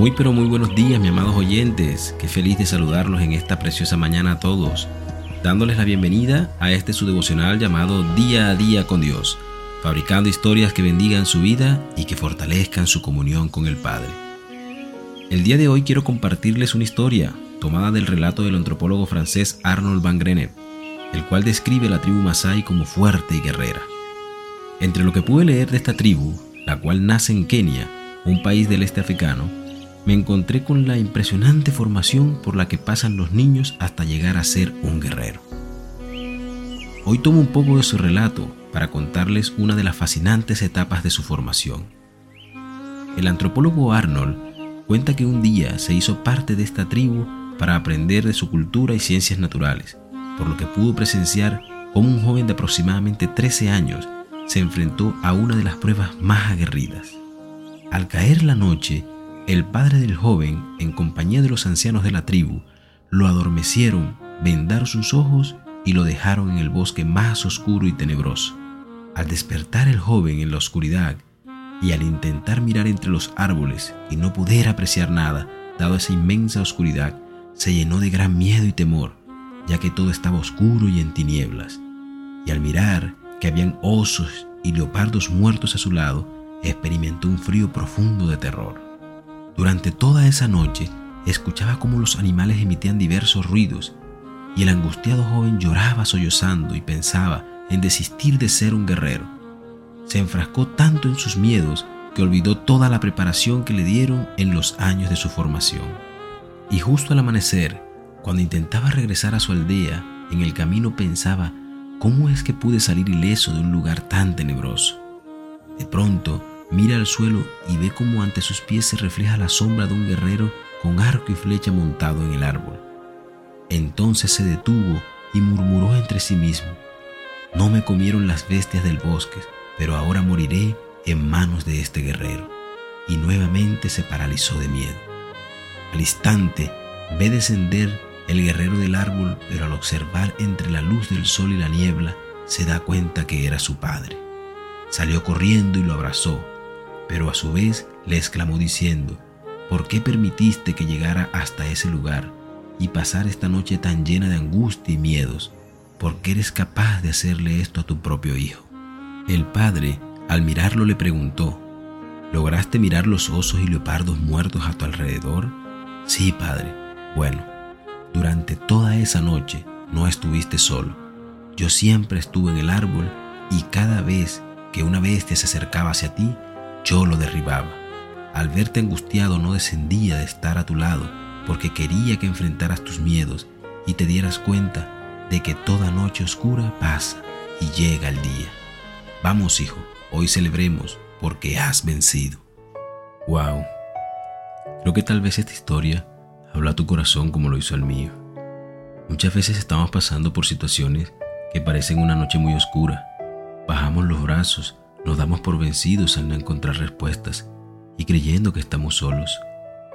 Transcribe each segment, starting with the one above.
Muy pero muy buenos días, mis amados oyentes. Qué feliz de saludarlos en esta preciosa mañana a todos, dándoles la bienvenida a este su devocional llamado Día a Día con Dios, fabricando historias que bendigan su vida y que fortalezcan su comunión con el Padre. El día de hoy quiero compartirles una historia tomada del relato del antropólogo francés Arnold van Grenep, el cual describe a la tribu Masai como fuerte y guerrera. Entre lo que pude leer de esta tribu, la cual nace en Kenia, un país del este africano, me encontré con la impresionante formación por la que pasan los niños hasta llegar a ser un guerrero. Hoy tomo un poco de su relato para contarles una de las fascinantes etapas de su formación. El antropólogo Arnold cuenta que un día se hizo parte de esta tribu para aprender de su cultura y ciencias naturales, por lo que pudo presenciar cómo un joven de aproximadamente 13 años se enfrentó a una de las pruebas más aguerridas. Al caer la noche, el padre del joven, en compañía de los ancianos de la tribu, lo adormecieron, vendaron sus ojos y lo dejaron en el bosque más oscuro y tenebroso. Al despertar el joven en la oscuridad y al intentar mirar entre los árboles y no poder apreciar nada, dado esa inmensa oscuridad, se llenó de gran miedo y temor, ya que todo estaba oscuro y en tinieblas. Y al mirar que habían osos y leopardos muertos a su lado, experimentó un frío profundo de terror. Durante toda esa noche escuchaba cómo los animales emitían diversos ruidos y el angustiado joven lloraba sollozando y pensaba en desistir de ser un guerrero. Se enfrascó tanto en sus miedos que olvidó toda la preparación que le dieron en los años de su formación. Y justo al amanecer, cuando intentaba regresar a su aldea, en el camino pensaba, ¿cómo es que pude salir ileso de un lugar tan tenebroso? De pronto, Mira al suelo y ve cómo ante sus pies se refleja la sombra de un guerrero con arco y flecha montado en el árbol. Entonces se detuvo y murmuró entre sí mismo, No me comieron las bestias del bosque, pero ahora moriré en manos de este guerrero. Y nuevamente se paralizó de miedo. Al instante ve descender el guerrero del árbol, pero al observar entre la luz del sol y la niebla, se da cuenta que era su padre. Salió corriendo y lo abrazó, pero a su vez le exclamó diciendo, ¿por qué permitiste que llegara hasta ese lugar y pasar esta noche tan llena de angustia y miedos? ¿Por qué eres capaz de hacerle esto a tu propio hijo? El padre, al mirarlo, le preguntó, ¿lograste mirar los osos y leopardos muertos a tu alrededor? Sí, padre. Bueno, durante toda esa noche no estuviste solo. Yo siempre estuve en el árbol y cada vez que una bestia se acercaba hacia ti, yo lo derribaba. Al verte angustiado no descendía de estar a tu lado porque quería que enfrentaras tus miedos y te dieras cuenta de que toda noche oscura pasa y llega el día. Vamos, hijo, hoy celebremos porque has vencido. Wow. Creo que tal vez esta historia habla a tu corazón como lo hizo el mío. Muchas veces estamos pasando por situaciones que parecen una noche muy oscura. Bajamos los brazos nos damos por vencidos al no encontrar respuestas y creyendo que estamos solos,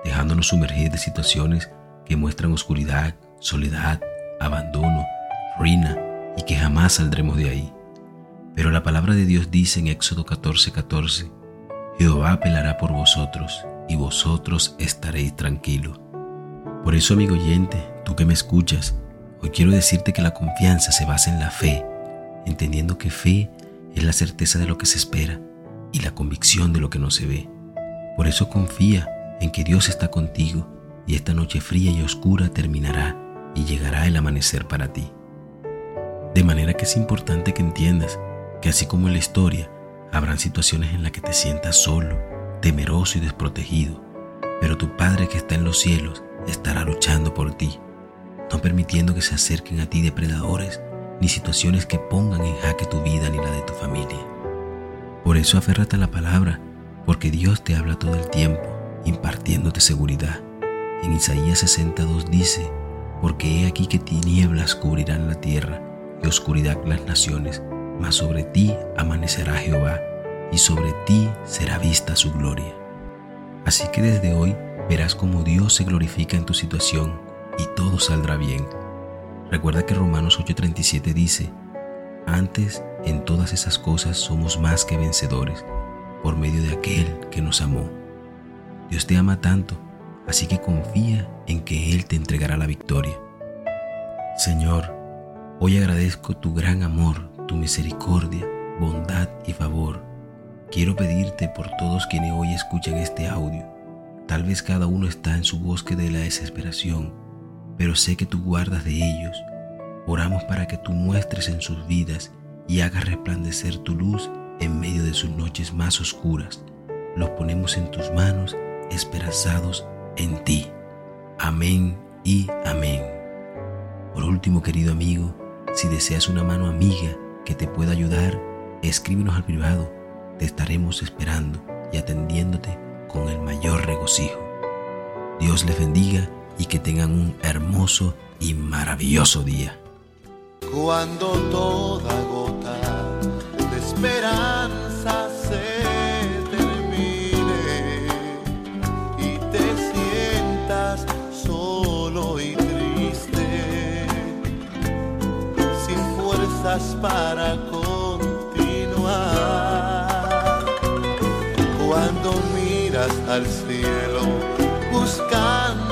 dejándonos sumergir de situaciones que muestran oscuridad, soledad, abandono, ruina y que jamás saldremos de ahí. Pero la palabra de Dios dice en Éxodo 14:14, 14, Jehová pelará por vosotros y vosotros estaréis tranquilos. Por eso, amigo oyente, tú que me escuchas, hoy quiero decirte que la confianza se basa en la fe, entendiendo que fe es la certeza de lo que se espera y la convicción de lo que no se ve. Por eso confía en que Dios está contigo y esta noche fría y oscura terminará y llegará el amanecer para ti. De manera que es importante que entiendas que así como en la historia, habrán situaciones en las que te sientas solo, temeroso y desprotegido, pero tu Padre que está en los cielos estará luchando por ti, no permitiendo que se acerquen a ti depredadores ni situaciones que pongan en jaque tu vida ni la de tu familia. Por eso aférrate a la palabra, porque Dios te habla todo el tiempo, impartiéndote seguridad. En Isaías 62 dice, porque he aquí que tinieblas cubrirán la tierra y oscuridad las naciones, mas sobre ti amanecerá Jehová y sobre ti será vista su gloria. Así que desde hoy verás cómo Dios se glorifica en tu situación y todo saldrá bien Recuerda que Romanos 8:37 dice, antes en todas esas cosas somos más que vencedores por medio de aquel que nos amó. Dios te ama tanto así que confía en que Él te entregará la victoria. Señor, hoy agradezco tu gran amor, tu misericordia, bondad y favor. Quiero pedirte por todos quienes hoy escuchan este audio. Tal vez cada uno está en su bosque de la desesperación, pero sé que tú guardas de ellos. Oramos para que tú muestres en sus vidas y hagas resplandecer tu luz en medio de sus noches más oscuras. Los ponemos en tus manos, esperanzados en ti. Amén y amén. Por último, querido amigo, si deseas una mano amiga que te pueda ayudar, escríbenos al privado. Te estaremos esperando y atendiéndote con el mayor regocijo. Dios les bendiga y que tengan un hermoso y maravilloso día. Cuando toda gota de esperanza se termine y te sientas solo y triste, sin fuerzas para continuar. Cuando miras al cielo buscando